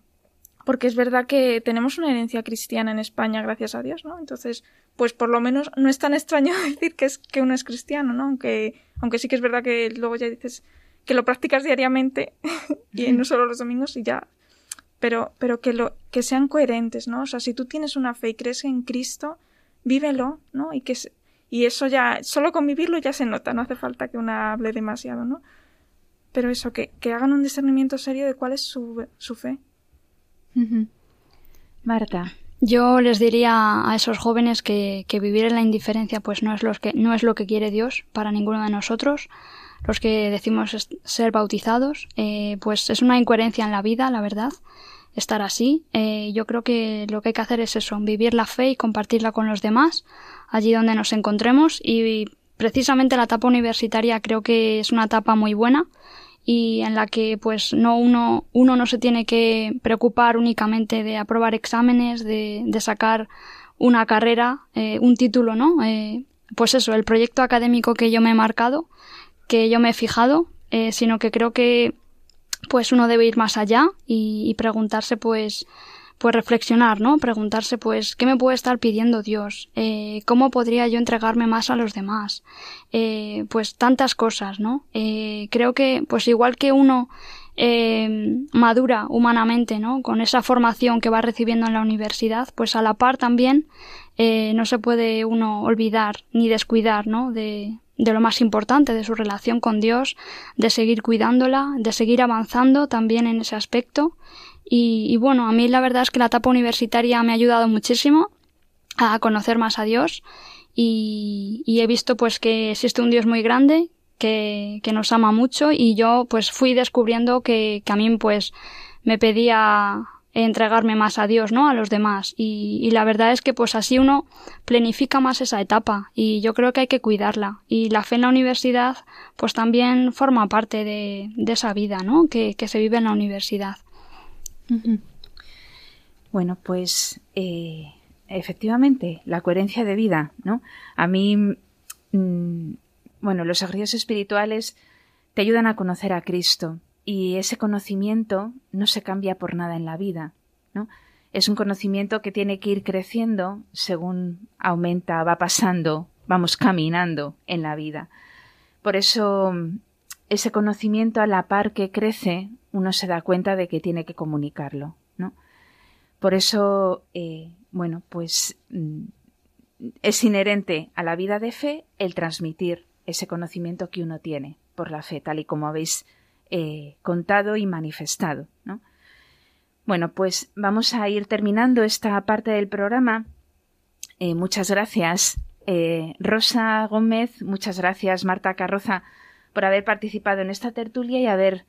porque es verdad que tenemos una herencia cristiana en España, gracias a Dios, ¿no? Entonces, pues por lo menos no es tan extraño decir que es que uno es cristiano, ¿no? Aunque, aunque sí que es verdad que luego ya dices que lo practicas diariamente y no solo los domingos y ya pero, pero que, lo, que sean coherentes, ¿no? O sea, si tú tienes una fe y crees en Cristo, vívelo, ¿no? Y que y eso ya, solo con vivirlo ya se nota, no hace falta que una hable demasiado, ¿no? Pero eso, que, que hagan un discernimiento serio de cuál es su, su fe. Marta. Yo les diría a esos jóvenes que, que, vivir en la indiferencia pues no es, lo que, no es lo que quiere Dios para ninguno de nosotros. Los que decimos ser bautizados, eh, pues es una incoherencia en la vida, la verdad estar así. Eh, yo creo que lo que hay que hacer es eso, vivir la fe y compartirla con los demás, allí donde nos encontremos. Y precisamente la etapa universitaria creo que es una etapa muy buena y en la que pues no uno, uno no se tiene que preocupar únicamente de aprobar exámenes, de, de sacar una carrera, eh, un título, ¿no? Eh, pues eso, el proyecto académico que yo me he marcado, que yo me he fijado, sino que creo que pues uno debe ir más allá y, preguntarse pues pues reflexionar, ¿no? Preguntarse, pues, ¿qué me puede estar pidiendo Dios? Eh, ¿Cómo podría yo entregarme más a los demás? Eh, pues tantas cosas, ¿no? Eh, creo que, pues igual que uno madura humanamente, ¿no? Con esa formación que va recibiendo en la universidad, pues a la par también no se puede uno olvidar ni descuidar, ¿no? De, de lo más importante, de su relación con Dios, de seguir cuidándola, de seguir avanzando también en ese aspecto. Y, bueno, a mí la verdad es que la etapa universitaria me ha ayudado muchísimo a conocer más a Dios y, he visto pues que existe un Dios muy grande que, que, nos ama mucho y yo pues fui descubriendo que, que a mí pues me pedía entregarme más a Dios, ¿no? A los demás. Y, la verdad es que pues así uno planifica más esa etapa y yo creo que hay que cuidarla. Y la fe en la universidad pues también forma parte de, esa vida, ¿no? Que, se vive en la universidad. Bueno, pues eh, efectivamente, la coherencia de vida, ¿no? A mí, mm, bueno, los ejercicios espirituales te ayudan a conocer a Cristo y ese conocimiento no se cambia por nada en la vida, ¿no? Es un conocimiento que tiene que ir creciendo según aumenta, va pasando, vamos caminando en la vida. Por eso ese conocimiento a la par que crece, uno se da cuenta de que tiene que comunicarlo, ¿no? Por eso, eh, bueno, pues mm, es inherente a la vida de fe el transmitir ese conocimiento que uno tiene por la fe, tal y como habéis eh, contado y manifestado. ¿no? Bueno, pues vamos a ir terminando esta parte del programa. Eh, muchas gracias, eh, Rosa Gómez, muchas gracias, Marta Carroza, por haber participado en esta tertulia y haber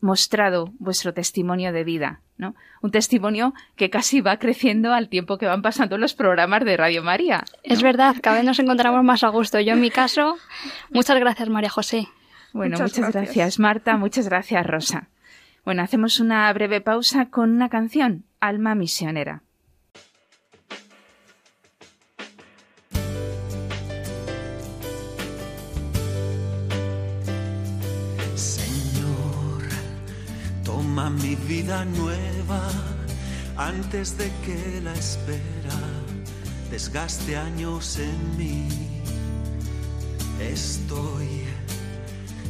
mostrado vuestro testimonio de vida, ¿no? Un testimonio que casi va creciendo al tiempo que van pasando los programas de Radio María. Es verdad, cada vez nos encontramos más a gusto. Yo en mi caso, muchas gracias, María José. Bueno, muchas, gracias. gracias Marta, muchas gracias Rosa. Bueno, hacemos una breve pausa con una canción, Alma Misionera. Señor, toma mi vida nueva antes de que la espera desgaste años en mí. Estoy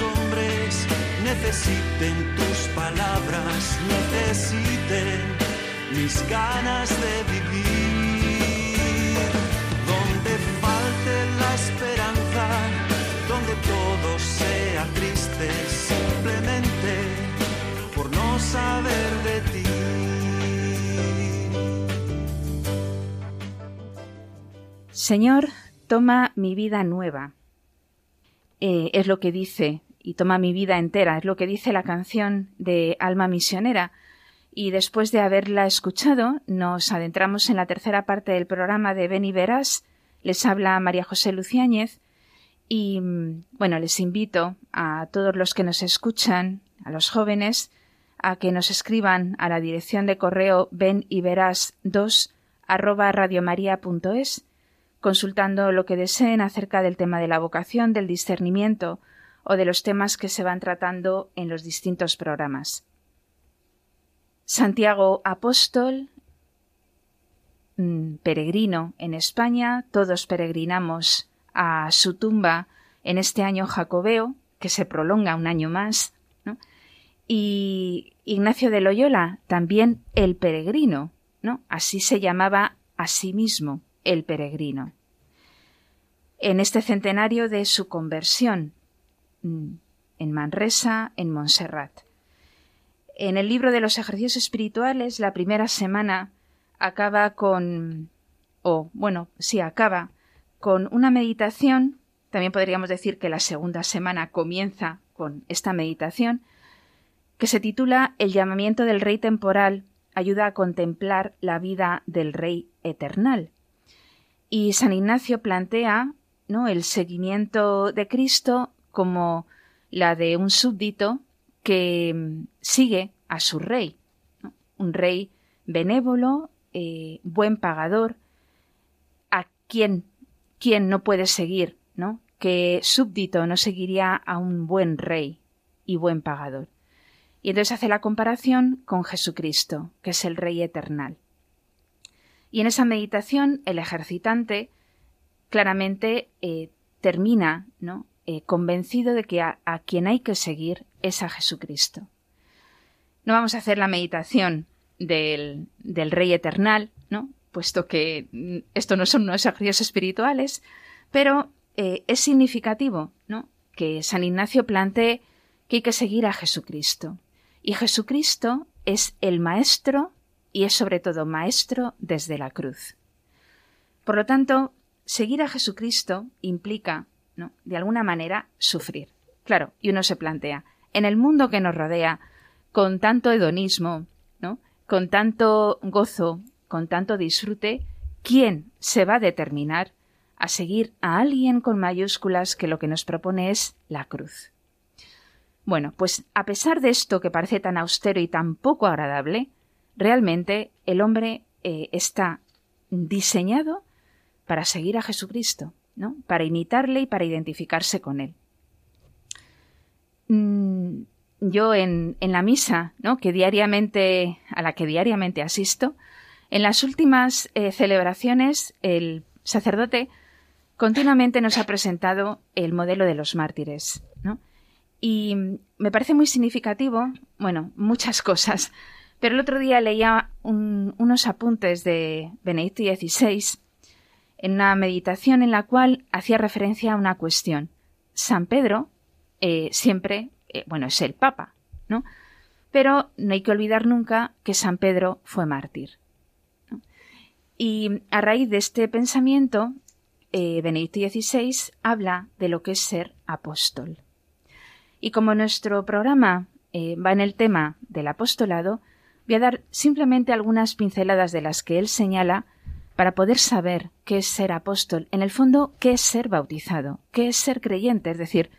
Hombres necesiten tus palabras, necesiten mis ganas de vivir. Donde falte la esperanza, donde todo sea triste, simplemente por no saber de ti. Señor, toma mi vida nueva. Eh, es lo que dice, y toma mi vida entera, es lo que dice la canción de Alma Misionera. Y después de haberla escuchado, nos adentramos en la tercera parte del programa de Ven y Verás. Les habla María José Luciáñez. Y bueno, les invito a todos los que nos escuchan, a los jóvenes, a que nos escriban a la dirección de correo ven y verás 2 arroba radiomaria.es consultando lo que deseen acerca del tema de la vocación, del discernimiento o de los temas que se van tratando en los distintos programas. Santiago Apóstol, mm, peregrino en España, todos peregrinamos a su tumba en este año jacobeo, que se prolonga un año más, y Ignacio de Loyola, también el peregrino, ¿no? Así se llamaba a sí mismo el peregrino. En este centenario de su conversión en Manresa, en Montserrat. En el libro de los ejercicios espirituales, la primera semana acaba con, o bueno, sí, acaba con una meditación, también podríamos decir que la segunda semana comienza con esta meditación, que se titula El llamamiento del Rey temporal ayuda a contemplar la vida del Rey eternal. Y San Ignacio plantea ¿no? el seguimiento de Cristo como la de un súbdito que mm, sigue a su rey, un rey benévolo, eh, buen pagador, a quien, quien no puede seguir, ¿no? que súbdito no seguiría a un buen rey y buen pagador. Y entonces hace la comparación con Jesucristo, que es el Rey eternal. Y en esa meditación el ejercitante claramente eh, termina ¿no? Eh, convencido de que a, quien hay que seguir es a Jesucristo. No vamos a hacer la meditación del, del Rey eternal, ¿no? puesto que mm, esto no son unos ejercicios espirituales, pero eh, es significativo ¿no? que San Ignacio plantee que hay que seguir a Jesucristo. Y Jesucristo es el Maestro y es sobre todo Maestro desde la cruz. Por lo tanto, seguir a Jesucristo implica, de alguna manera, sufrir. Claro, y uno se plantea, en el mundo que nos rodea, con tanto hedonismo, ¿no? con tanto gozo, con tanto disfrute, ¿quién se va a determinar a seguir a alguien con mayúsculas que lo que nos propone es la cruz? Bueno, pues a pesar de esto que parece tan austero y tan poco agradable, realmente el hombre eh, está diseñado para seguir a Jesucristo, ¿no? Para imitarle y para identificarse con él. Mm, yo en, en, la misa, ¿no? Que diariamente, a la que diariamente asisto, en las últimas eh, celebraciones, el sacerdote continuamente nos ha presentado el modelo de los mártires, ¿no? Y me parece muy significativo, bueno, muchas cosas, pero el otro día leía unos apuntes de Benedicto XVI en una meditación en la cual hacía referencia a una cuestión. San Pedro eh, siempre, eh, bueno, es el Papa, ¿no? Pero no hay que olvidar nunca que San Pedro fue mártir. Y a raíz de este pensamiento, eh, Benedicto XVI habla de lo que es ser apóstol. Y como nuestro programa va en el tema del apostolado, voy a dar simplemente algunas pinceladas de las que él señala para poder saber qué es ser apóstol. En el fondo, qué es ser bautizado, qué es ser creyente. Es decir,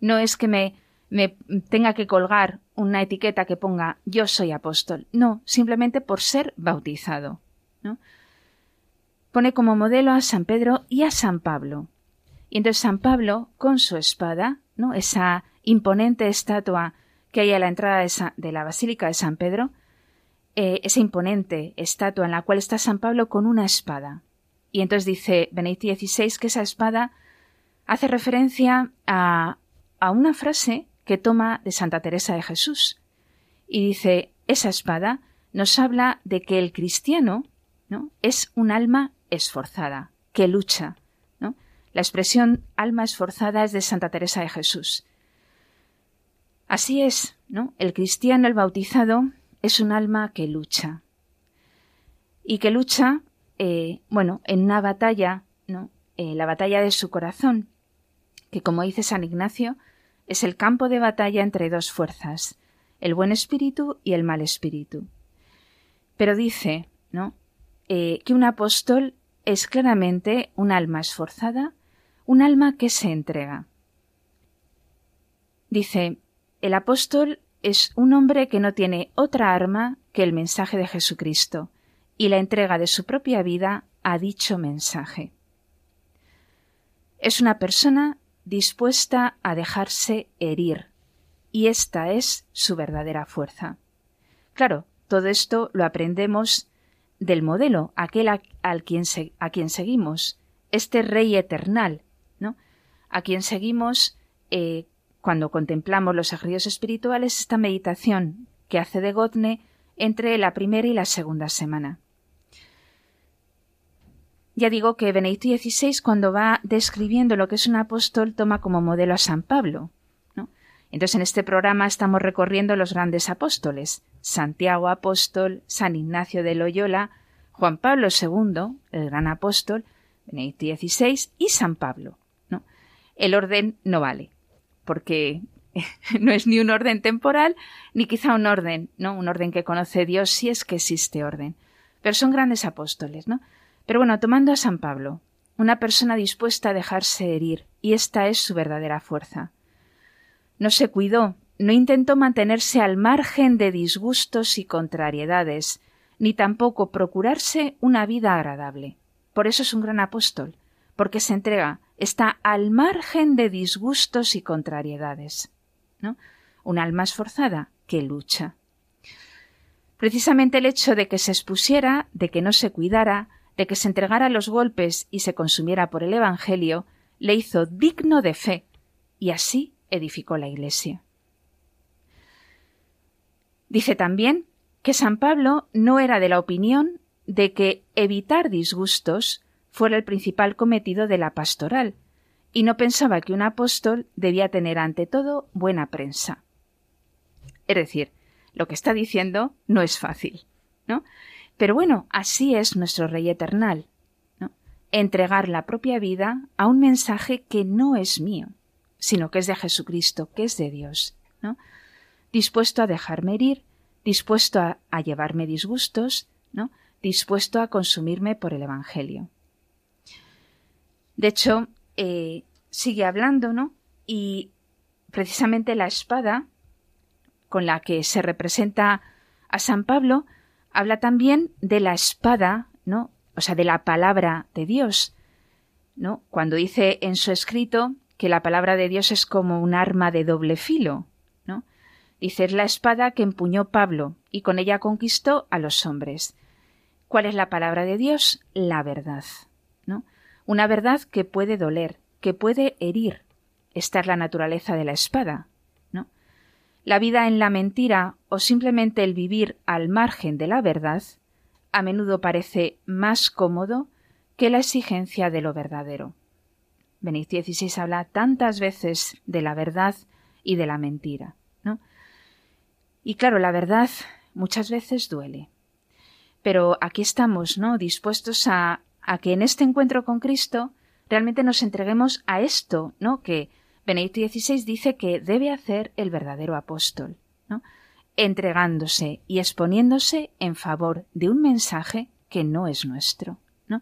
no es que me, me tenga que colgar una etiqueta que ponga yo soy apóstol. No, simplemente por ser bautizado. ¿no? Pone como modelo a San Pedro y a San Pablo. Y entonces San Pablo, con su espada, ¿no? esa imponente estatua que hay a la entrada de la Basílica de San Pedro, eh, esa imponente estatua en la cual está San Pablo con una espada. Y entonces dice Benedicto XVI que esa espada hace referencia a, a una frase que toma de Santa Teresa de Jesús. Y dice, esa espada nos habla de que el cristiano ¿no? es un alma esforzada, que lucha. ¿no? La expresión alma esforzada es de Santa Teresa de Jesús. Así es, ¿no? El cristiano, el bautizado, es un alma que lucha. Y que lucha, eh, bueno, en una batalla, ¿no? Eh, la batalla de su corazón, que como dice San Ignacio, es el campo de batalla entre dos fuerzas, el buen espíritu y el mal espíritu. Pero dice, ¿no? Eh, que un apóstol es claramente un alma esforzada, un alma que se entrega. Dice, el apóstol es un hombre que no tiene otra arma que el mensaje de Jesucristo y la entrega de su propia vida a dicho mensaje. Es una persona dispuesta a dejarse herir, y esta es su verdadera fuerza. Claro, todo esto lo aprendemos del modelo, aquel a, quien, a quien seguimos, este Rey eternal, ¿no? A quien seguimos eh, cuando contemplamos los ejercicios espirituales, esta meditación que hace de Gotne entre la primera y la segunda semana. Ya digo que Benedicto XVI, cuando va describiendo lo que es un apóstol, toma como modelo a San Pablo. Entonces, en este programa estamos recorriendo los grandes apóstoles: Santiago apóstol, San Ignacio de Loyola, Juan Pablo II, el gran apóstol, Benedicto XVI y San Pablo. El orden no vale porque no es ni un orden temporal, ni quizá un orden, ¿no? Un orden que conoce Dios si es que existe orden. Pero son grandes apóstoles, ¿no? Pero bueno, tomando a San Pablo, una persona dispuesta a dejarse herir, y esta es su verdadera fuerza. No se cuidó, no intentó mantenerse al margen de disgustos y contrariedades, ni tampoco procurarse una vida agradable. Por eso es un gran apóstol, porque se entrega está al margen de disgustos y contrariedades. ¿no? Un alma esforzada que lucha. Precisamente el hecho de que se expusiera, de que no se cuidara, de que se entregara a los golpes y se consumiera por el Evangelio, le hizo digno de fe, y así edificó la Iglesia. Dice también que San Pablo no era de la opinión de que evitar disgustos fuera el principal cometido de la pastoral, y no pensaba que un apóstol debía tener ante todo buena prensa. Es decir, lo que está diciendo no es fácil, ¿no? Pero bueno, así es nuestro Rey Eternal, ¿no? Entregar la propia vida a un mensaje que no es mío, sino que es de Jesucristo, que es de Dios, ¿no? Dispuesto a dejarme herir, dispuesto a, a llevarme disgustos, ¿no? Dispuesto a consumirme por el Evangelio. De hecho, eh, sigue hablando, ¿no? Y precisamente la espada con la que se representa a San Pablo habla también de la espada, ¿no? O sea, de la palabra de Dios, ¿no? Cuando dice en su escrito que la palabra de Dios es como un arma de doble filo, ¿no? Dice es la espada que empuñó Pablo y con ella conquistó a los hombres. ¿Cuál es la palabra de Dios? La verdad. Una verdad que puede doler, que puede herir. Esta es la naturaleza de la espada. La vida en la mentira o simplemente el vivir al margen de la verdad a menudo parece más cómodo que la exigencia de lo verdadero. Benedicto XVI habla tantas veces de la verdad y de la mentira, ¿no? Y claro, la verdad muchas veces duele. Pero aquí estamos, ¿no? Dispuestos a, a que en este encuentro con Cristo realmente nos entreguemos a esto, ¿no? Que Benedicto XVI dice que debe hacer el verdadero apóstol, entregándose y exponiéndose en favor de un mensaje que no es nuestro, ¿no?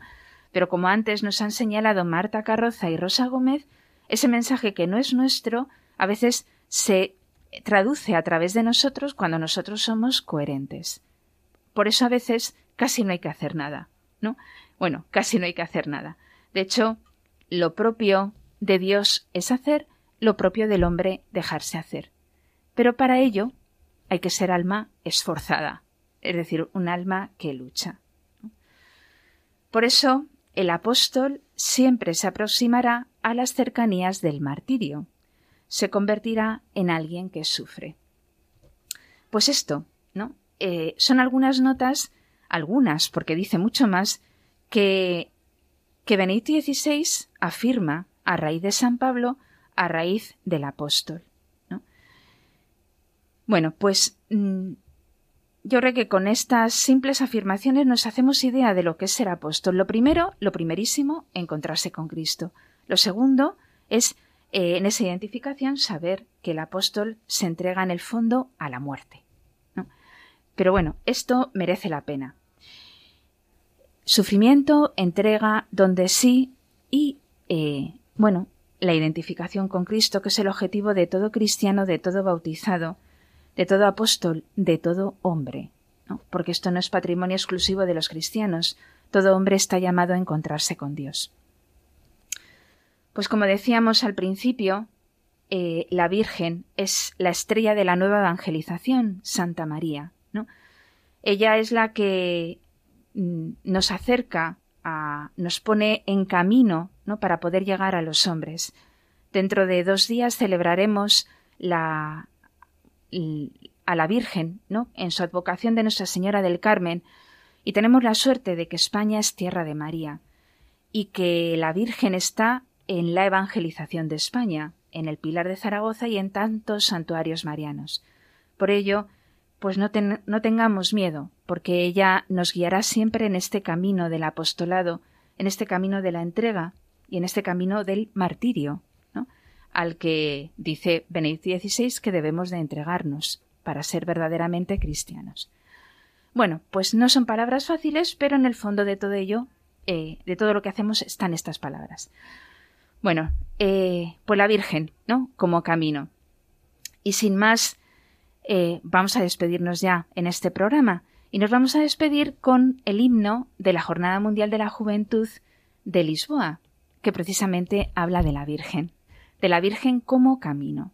Pero como antes nos han señalado Marta Carroza y Rosa Gómez, ese mensaje que no es nuestro a veces se traduce a través de nosotros cuando nosotros somos coherentes. Por eso a veces casi no hay que hacer nada, ¿no? Bueno, casi no hay que hacer nada. De hecho, lo propio de Dios es hacer, lo propio del hombre dejarse hacer. Pero para ello hay que ser alma esforzada, es decir, un alma que lucha. Por eso, el apóstol siempre se aproximará a las cercanías del martirio, se convertirá en alguien que sufre. Pues esto, ¿no? Eh, son algunas notas, algunas, porque dice mucho más, que, que Benedicto XVI afirma a raíz de San Pablo, a raíz del apóstol. Bueno, pues mm, yo creo que con estas simples afirmaciones nos hacemos idea de lo que es ser apóstol. Lo primero, lo primerísimo, encontrarse con Cristo. Lo segundo es, eh, en esa identificación, saber que el apóstol se entrega en el fondo a la muerte. Pero bueno, esto merece la pena. Sufrimiento, entrega, donde sí y, eh, bueno, la identificación con Cristo, que es el objetivo de todo cristiano, de todo bautizado, de todo apóstol, de todo hombre, porque esto no es patrimonio exclusivo de los cristianos, todo hombre está llamado a encontrarse con Dios. Pues como decíamos al principio, eh, la Virgen es la estrella de la nueva evangelización, Santa María. ¿no? Ella es la que nos acerca, a, nos pone en camino ¿no? para poder llegar a los hombres. Dentro de dos días celebraremos la, a la Virgen, ¿no? En su advocación de Nuestra Señora del Carmen, y tenemos la suerte de que España es tierra de María, y que la Virgen está en la evangelización de España, en el Pilar de Zaragoza y en tantos santuarios marianos. Por ello, pues no, tengamos miedo, porque ella nos guiará siempre en este camino del apostolado, en este camino de la entrega y en este camino del martirio, al que dice Benedicto XVI que debemos de entregarnos para ser verdaderamente cristianos. Bueno, pues no son palabras fáciles, pero en el fondo de todo ello, eh, de todo lo que hacemos, están estas palabras. Bueno, eh, pues la Virgen, ¿no? Como camino. Y sin más, eh, vamos a despedirnos ya en este programa. Y nos vamos a despedir con el himno de la Jornada Mundial de la Juventud de Lisboa, que precisamente habla de la Virgen de la Virgen como camino.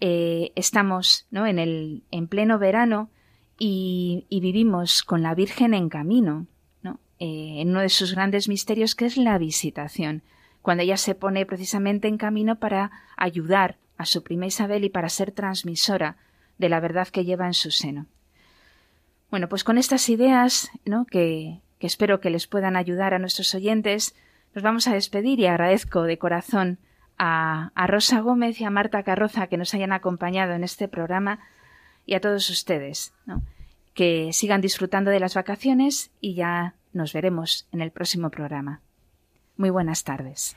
Eh, estamos ¿no? en, el, en pleno verano y, vivimos con la Virgen en camino, ¿no? Eh, en uno de sus grandes misterios que es la visitación, cuando ella se pone precisamente en camino para ayudar a su prima Isabel y para ser transmisora de la verdad que lleva en su seno. Bueno, pues con estas ideas, ¿no? que, que espero que les puedan ayudar a nuestros oyentes, nos vamos a despedir y agradezco de corazón a, Rosa Gómez y a Marta Carroza que nos hayan acompañado en este programa y a todos ustedes, que sigan disfrutando de las vacaciones y ya nos veremos en el próximo programa. Muy buenas tardes.